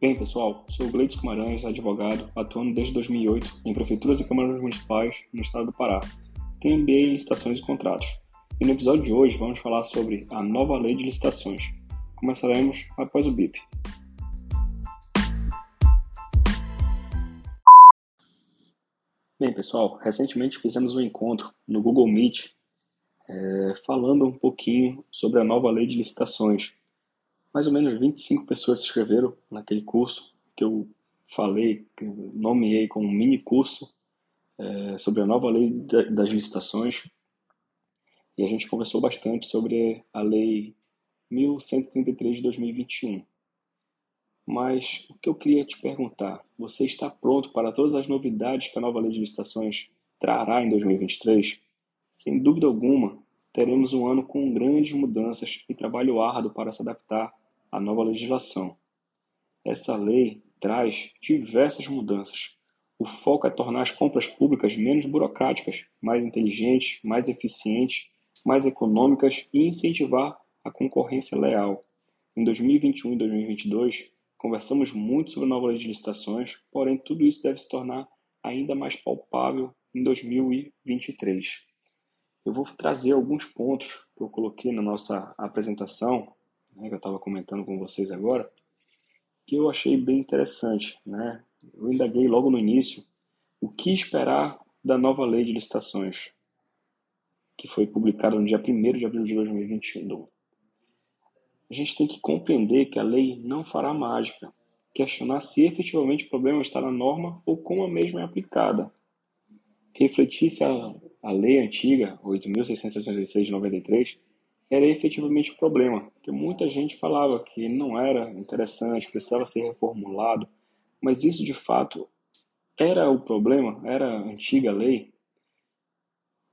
Bem, pessoal, sou Gleides Guimarães, advogado, atuando desde 2008 em prefeituras e câmaras municipais no estado do Pará. Tenho MBA em licitações e contratos. E no episódio de hoje vamos falar sobre a nova lei de licitações. Começaremos após o BIP. Bem, pessoal, recentemente fizemos um encontro no Google Meet é, falando um pouquinho sobre a nova lei de licitações mais ou menos 25 pessoas se inscreveram naquele curso que eu falei, que eu nomeei como um mini curso é, sobre a nova lei das licitações. E a gente conversou bastante sobre a lei 1133 de 2021. Mas o que eu queria te perguntar, você está pronto para todas as novidades que a nova lei de licitações trará em 2023? Sem dúvida alguma, teremos um ano com grandes mudanças e trabalho árduo para se adaptar a nova legislação. Essa lei traz diversas mudanças. O foco é tornar as compras públicas menos burocráticas, mais inteligentes, mais eficientes, mais econômicas e incentivar a concorrência leal. Em 2021 e 2022, conversamos muito sobre a nova lei de licitações, porém tudo isso deve se tornar ainda mais palpável em 2023. Eu vou trazer alguns pontos que eu coloquei na nossa apresentação né, que eu estava comentando com vocês agora, que eu achei bem interessante. Né? Eu indaguei logo no início o que esperar da nova lei de licitações, que foi publicada no dia 1 de abril de 2021. A gente tem que compreender que a lei não fará mágica, questionar se efetivamente o problema está na norma ou como a mesma é aplicada. Refletir se a, a lei antiga, 8.666 de 93, era efetivamente o problema, que muita gente falava que não era interessante, precisava ser reformulado, mas isso de fato era o problema, era a antiga lei.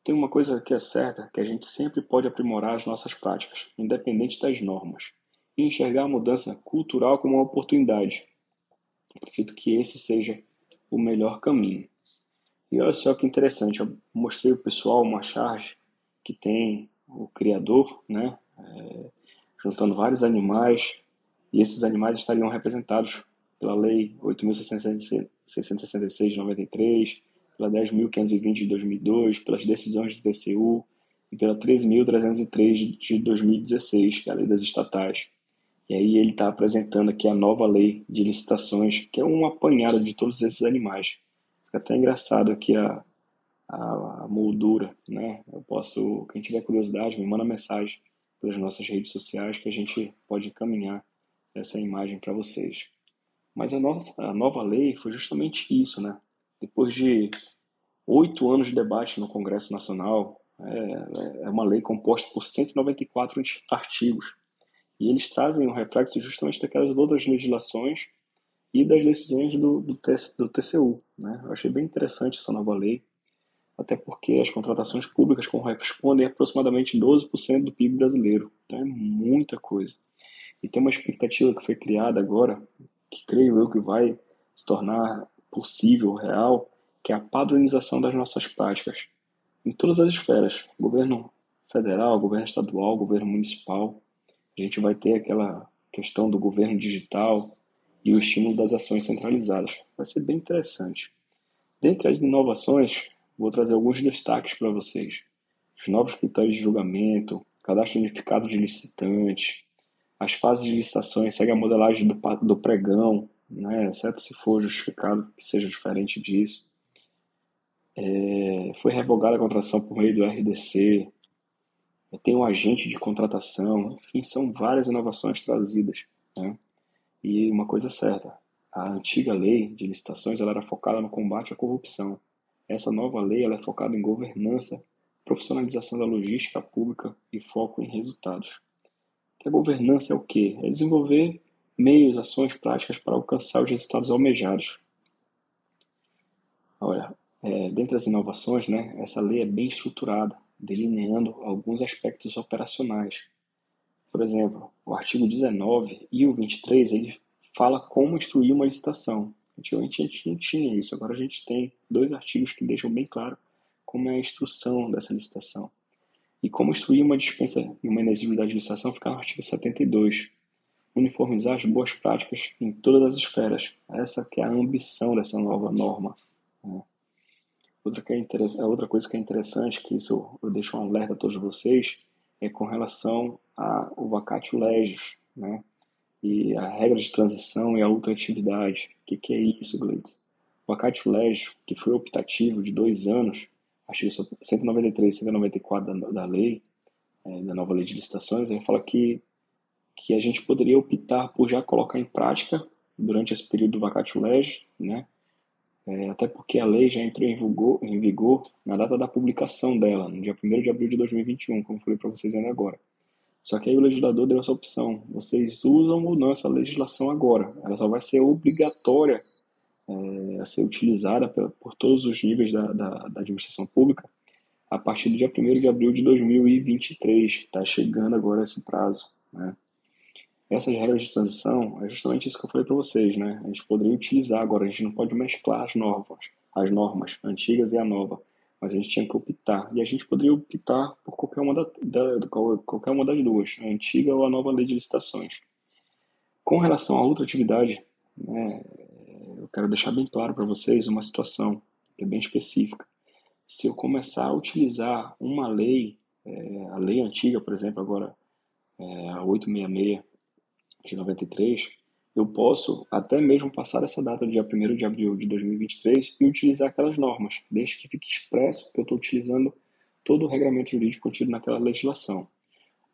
Tem uma coisa que é certa, que a gente sempre pode aprimorar as nossas práticas, independente das normas, e enxergar a mudança cultural como uma oportunidade. Acredito que esse seja o melhor caminho. E olha só que interessante, eu mostrei o pessoal uma charge que tem o criador, né, é, juntando vários animais, e esses animais estariam representados pela Lei 8.666 de 93, pela 10.520 de 2002, pelas decisões do TCU e pela 13.303 de 2016, que é a Lei das Estatais. E aí ele está apresentando aqui a nova lei de licitações, que é um apanhado de todos esses animais. Fica até engraçado aqui a, a, moldura, né? Eu posso, quem tiver curiosidade, me manda mensagem pelas nossas redes sociais que a gente pode encaminhar essa imagem para vocês. Mas a, nossa, a nova lei foi justamente isso, né? Depois de oito anos de debate no Congresso Nacional, é, é uma lei composta por 194 artigos. E eles trazem um reflexo justamente daquelas outras legislações e das decisões do, do, do TCU. Né? Eu achei bem interessante essa nova lei até porque as contratações públicas correspondem a aproximadamente 12% do PIB brasileiro. Então é muita coisa. E tem uma expectativa que foi criada agora, que creio eu que vai se tornar possível, real, que é a padronização das nossas práticas em todas as esferas, governo federal, governo estadual, governo municipal. A gente vai ter aquela questão do governo digital e o estímulo das ações centralizadas. Vai ser bem interessante. Dentre as inovações, vou trazer alguns destaques para vocês. Os novos critérios de julgamento, cadastro unificado de licitantes, as fases de licitações seguem a modelagem do, do pregão, né, exceto se for justificado que seja diferente disso. É, foi revogada a contratação por meio do RDC, tem um agente de contratação, enfim, são várias inovações trazidas. Né? E uma coisa certa, a antiga lei de licitações ela era focada no combate à corrupção. Essa nova lei ela é focada em governança, profissionalização da logística pública e foco em resultados. a governança é o quê? É desenvolver meios, ações práticas para alcançar os resultados almejados. Olha, é, dentre as inovações, né, essa lei é bem estruturada, delineando alguns aspectos operacionais. Por exemplo, o artigo 19 e o 23 ele fala como instruir uma licitação. Antigamente a gente não tinha isso, agora a gente tem dois artigos que deixam bem claro como é a instrução dessa licitação. E como instruir uma dispensa e uma inexigibilidade de licitação fica no artigo 72. uniformizar as boas práticas em todas as esferas. Essa que é a ambição dessa nova norma. Né? Outra, que é outra coisa que é interessante, que isso eu deixo um alerta a todos vocês, é com relação ao vacatio legis, né? E a regra de transição e a ultratividade. O que, que é isso, Gleitz? O vacatio legis, que foi optativo de dois anos, artigo 193 e 194 da, da lei, é, da nova lei de licitações, ele fala que, que a gente poderia optar por já colocar em prática, durante esse período do vacatio legis, né, é, até porque a lei já entrou em vigor, em vigor, na data da publicação dela, no dia 1 de abril de 2021, como falei para vocês ainda agora. Só que aí o legislador deu essa opção. Vocês usam ou não essa legislação agora. Ela só vai ser obrigatória é, a ser utilizada por, por todos os níveis da, da, da, administração pública a partir do dia 1 de abril de 2023. Está chegando agora esse prazo. Né? Essas regras de transição é justamente isso que eu falei para vocês, né? A gente poderia utilizar agora, a gente não pode mesclar as normas, as normas antigas e a nova, mas a gente tinha que optar. E a gente poderia optar por qualquer uma, da, da, qualquer uma das duas, a antiga ou a nova lei de licitações. Com relação à outra atividade, né, eu quero deixar bem claro para vocês uma situação que é bem específica. Se eu começar a utilizar uma lei, é, a lei antiga, por exemplo, agora é, a 866, de 93, eu posso até mesmo passar essa data do dia 1 de abril de 2023 e utilizar aquelas normas, desde que fique expresso que eu estou utilizando todo o regramento jurídico contido naquela legislação.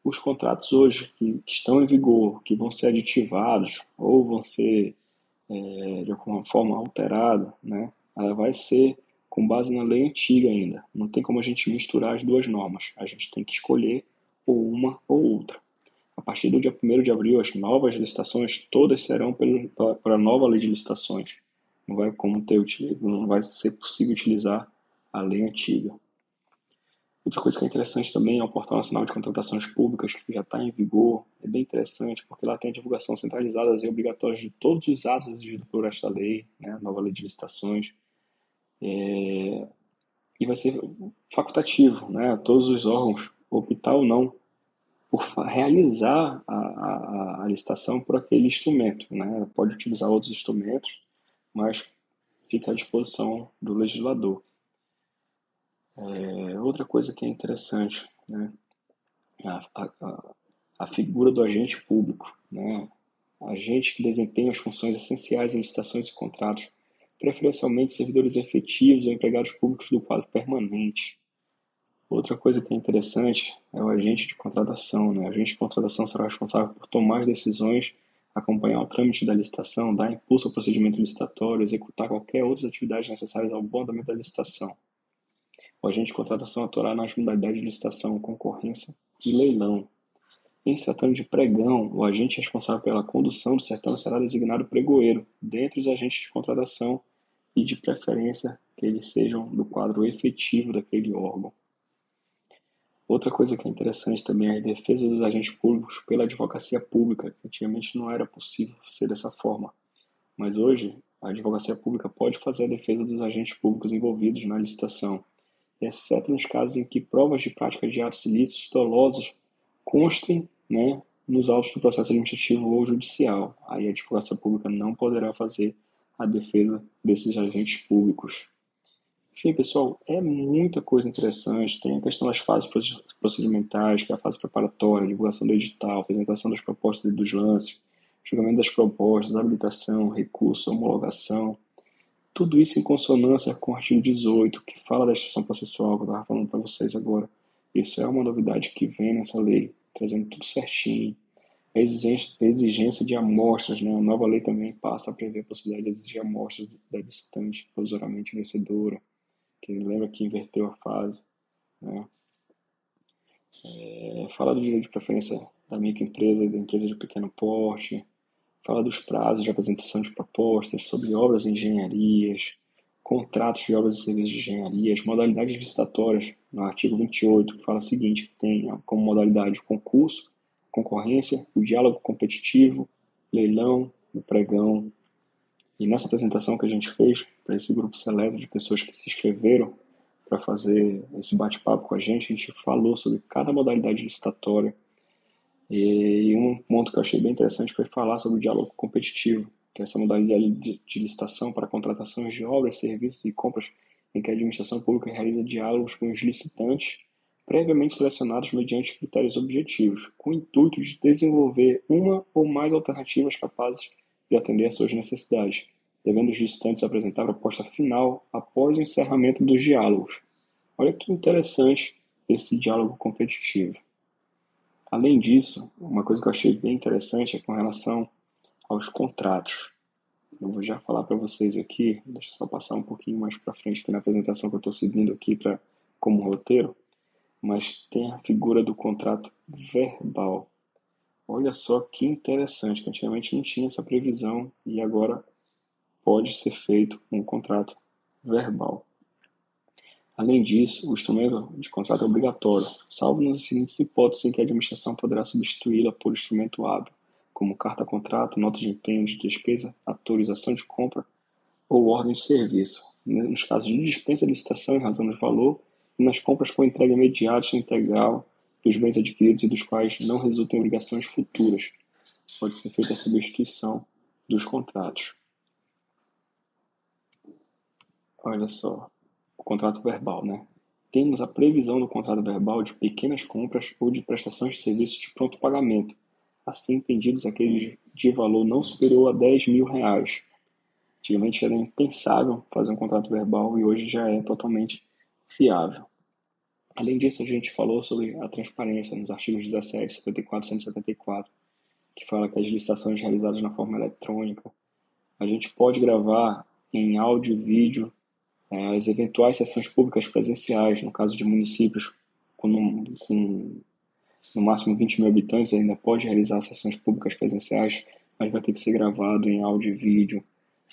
Os contratos hoje que, que estão em vigor, que vão ser aditivados ou vão ser é, de alguma forma alterados, né, ela vai ser com base na lei antiga ainda. Não tem como a gente misturar as duas normas. A gente tem que escolher ou uma ou outra. A partir do dia 1 de abril, as novas licitações todas serão para a nova lei de licitações. Não vai, como ter, não vai ser possível utilizar a lei antiga. Outra coisa que é interessante também é o Portal Nacional de Contratações Públicas, que já está em vigor. É bem interessante, porque lá tem a divulgação centralizada e obrigatória de todos os atos exigidos por esta lei, né, nova lei de licitações. É... E vai ser facultativo, né, todos os órgãos, optar ou não por realizar a, a, a, licitação por aquele instrumento. Né? Pode utilizar outros instrumentos, mas fica à disposição do legislador. É, outra coisa que é interessante, né? a, a, a figura do agente público, né? agente que desempenha as funções essenciais em licitações e contratos, preferencialmente servidores efetivos ou empregados públicos do quadro permanente. Outra coisa que é interessante é o agente de contratação. Né? O agente de contratação será responsável por tomar as decisões, acompanhar o trâmite da licitação, dar impulso ao procedimento licitatório, executar qualquer outras atividades necessárias ao bom andamento da licitação. O agente de contratação atuará nas modalidades de licitação, concorrência e leilão. Em se tratando de pregão, o agente responsável pela condução do certame será designado pregoeiro, dentre os agentes de contratação e, de preferência, que eles sejam do quadro efetivo daquele órgão. Outra coisa que é interessante também é as defesas dos agentes públicos pela advocacia pública, antigamente não era possível ser dessa forma. Mas hoje, a advocacia pública pode fazer a defesa dos agentes públicos envolvidos na licitação, exceto nos casos em que provas de prática de atos ilícitos dolosos constem né, nos autos do processo administrativo ou judicial. Aí a advocacia pública não poderá fazer a defesa desses agentes públicos. Enfim, pessoal, é muita coisa interessante. Tem a questão das fases procedimentais, que é a fase preparatória, divulgação do edital, apresentação das propostas e dos lances, julgamento das propostas, habilitação, recurso, homologação. Tudo isso em consonância com o artigo 18, que fala da extinção processual, que eu estava falando para vocês agora. Isso é uma novidade que vem nessa lei, trazendo tudo certinho. A exigência, a exigência de amostras, né? a nova lei também passa a prever a possibilidade de exigir amostras da distante provisoriamente vencedora que lembra que inverteu a fase. Né? É, fala do direito de preferência da microempresa e da empresa de pequeno porte, fala dos prazos de apresentação de propostas, sobre obras e engenharias, contratos de obras e serviços de engenharia, as modalidades licitatórias, no artigo 28, que fala o seguinte, que tem como modalidade o concurso, concorrência, o diálogo competitivo, leilão, o pregão, e nessa apresentação que a gente fez para esse grupo seleto de pessoas que se inscreveram para fazer esse bate-papo com a gente, a gente falou sobre cada modalidade licitatória, E um ponto que eu achei bem interessante foi falar sobre o diálogo competitivo, que é essa modalidade de licitação para contratações de obras, serviços e compras em que a administração pública realiza diálogos com os licitantes previamente selecionados mediante critérios objetivos, com o intuito de desenvolver uma ou mais alternativas capazes de atender às suas necessidades, devendo os licitantes apresentar a proposta final após o encerramento dos diálogos. Olha que interessante esse diálogo competitivo. Além disso, uma coisa que eu achei bem interessante é com relação aos contratos. Eu vou já falar para vocês aqui, deixa eu só passar um pouquinho mais para frente aqui na apresentação que eu estou seguindo aqui pra, como roteiro, mas tem a figura do contrato verbal. Olha só que interessante, que antigamente não tinha essa previsão e agora pode ser feito um contrato verbal. Além disso, o instrumento de contrato é obrigatório, salvo nas seguintes hipóteses em que a administração poderá substituí-la por instrumento hábil, como carta-contrato, nota de empenho de despesa, autorização de compra ou ordem de serviço, nos casos de dispensa de licitação em razão do valor e nas compras com entrega imediata integral dos bens adquiridos e dos quais não resultem obrigações futuras. Pode ser feita a substituição dos contratos. Olha só, o contrato verbal, né? Temos a previsão no contrato verbal de pequenas compras ou de prestações de serviços de pronto pagamento, assim entendidos aqueles de valor não superior a 10 mil reais. Antigamente era impensável fazer um contrato verbal e hoje já é totalmente fiável. Além disso, a gente falou sobre a transparência nos artigos 17, 74 e 174, que fala que as licitações realizadas na forma eletrônica, a gente pode gravar em áudio e vídeo é, as eventuais sessões públicas presenciais, no caso de municípios com, com no máximo 20 mil habitantes, ainda pode realizar sessões públicas presenciais, mas vai ter que ser gravado em áudio e vídeo.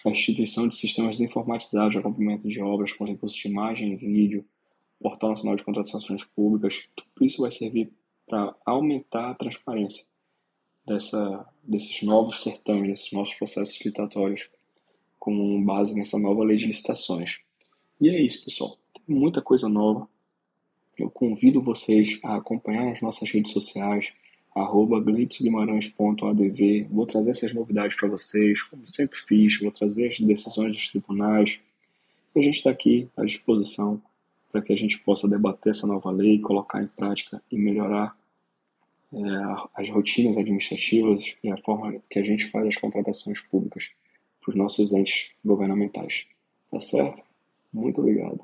A instituição de sistemas informatizados de acompanhamento de obras com recursos de imagem e vídeo, Portal Nacional de Contratações Públicas, tudo isso vai servir para aumentar a transparência dessa, desses novos certames, desses nossos processos licitatórios, com base nessa nova lei de licitações. E é isso, pessoal. Tem muita coisa nova. Eu convido vocês a acompanhar as nossas redes sociais, glitzguimarães.adv. Vou trazer essas novidades para vocês, como sempre fiz, vou trazer as decisões dos tribunais. E a gente está aqui à disposição para que a gente possa debater essa nova lei, colocar em prática e melhorar é, as rotinas administrativas e a forma que a gente faz as contratações públicas para os nossos entes governamentais. Tá certo? Muito obrigado.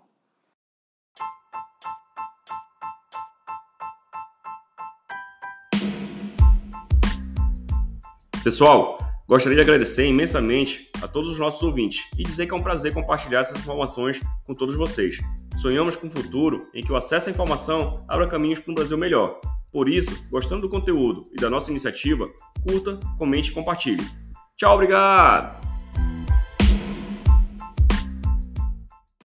Pessoal, gostaria de agradecer imensamente a todos os nossos ouvintes e dizer que é um prazer compartilhar essas informações com todos vocês. Sonhamos com um futuro em que o acesso à informação abra caminhos para um Brasil melhor. Por isso, gostando do conteúdo e da nossa iniciativa, curta, comente e compartilhe. Tchau, obrigado!